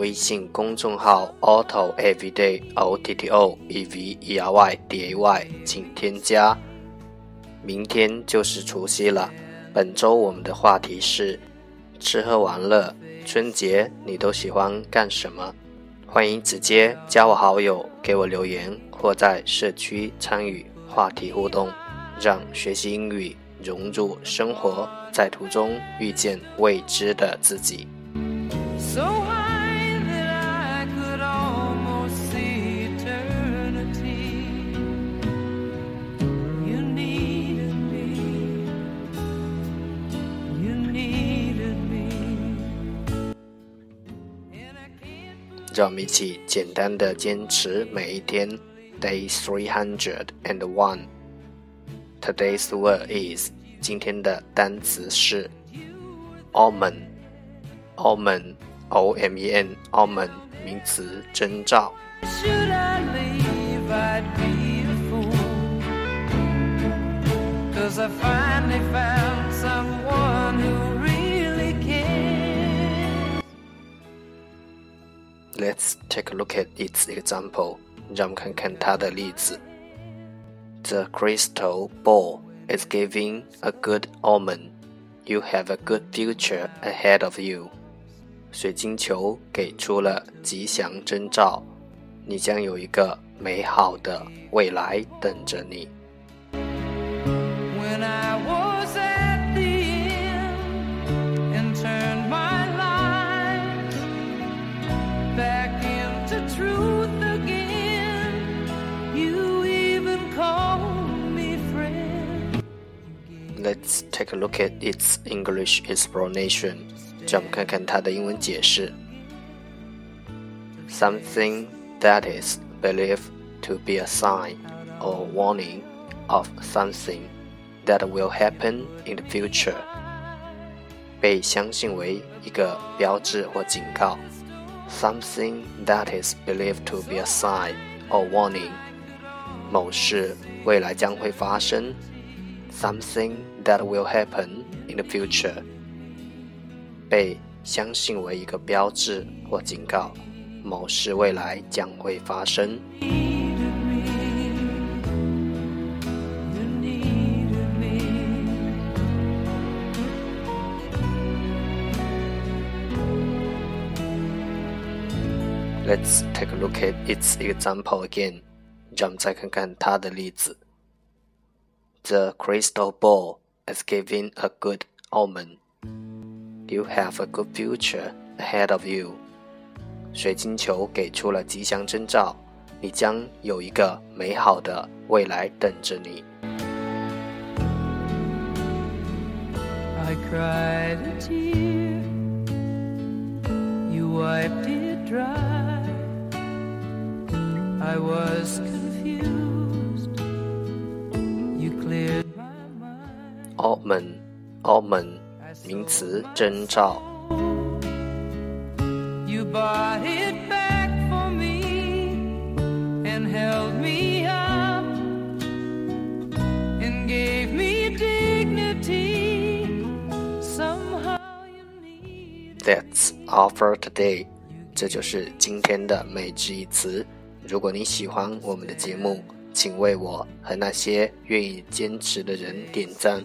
微信公众号 Auto Everyday O T T O E V E R Y D A Y，请添加。明天就是除夕了，本周我们的话题是。吃喝玩乐，春节你都喜欢干什么？欢迎直接加我好友，给我留言，或在社区参与话题互动，让学习英语融入生活，在途中遇见未知的自己。让我们一起简单的坚持每一天。Day three hundred and one. Today's word is 今天的单词是 omen. Omen, O M E N, omen 名词征兆。Should I leave, I'd be a fool. Cause I finally found Let's take a look at its example. 让我们看看它的例子。The crystal ball is giving a good omen. You have a good future ahead of you. 水晶球给出了吉祥征兆，你将有一个美好的未来等着你。 Let's take a look at its English explanation. 让我们看看它的英文解释。Something that is believed to be a sign or warning of something that will happen in the future. 被相信为一个标志或警告。Something that is believed to be a sign or warning. 某事未来将会发生。 Something that will happen in the future，被相信为一个标志或警告，某事未来将会发生。Let's take a look at its example again，让我们再看看它的例子。 The crystal ball is giving a good omen. You have a good future ahead of you. 水晶球给出了吉祥征兆，你将有一个美好的未来等着你。I cried a tear, you wiped it dry. I was Omen omen 名词征兆。You bought it back for me and held me up and gave me dignity. Somehow you need. That's all for today. 这就是今天的每日一词。如果你喜欢我们的节目，请为我和那些愿意坚持的人点赞。